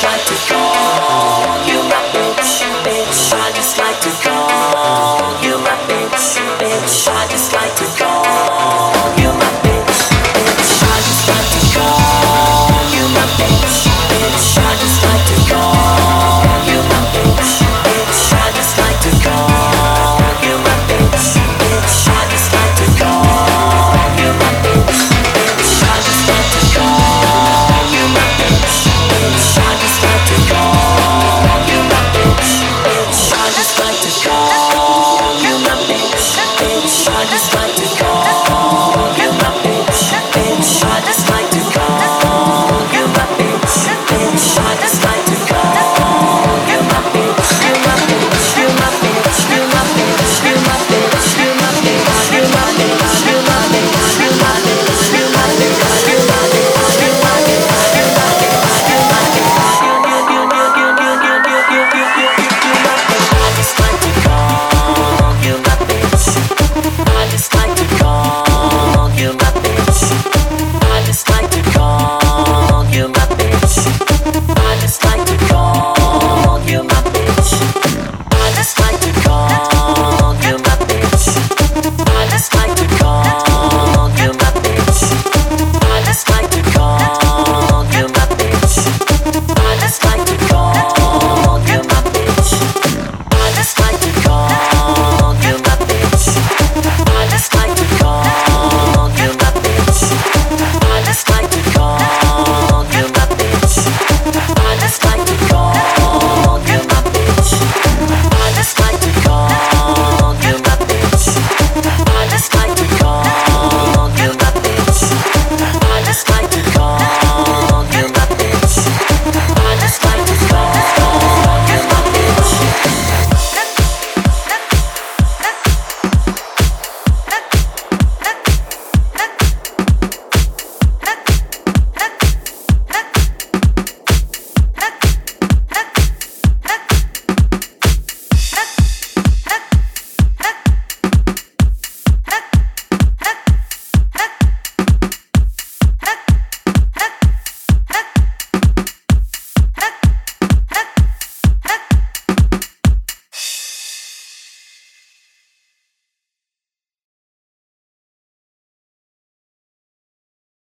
just like to call you my bitch, bitch. I just like to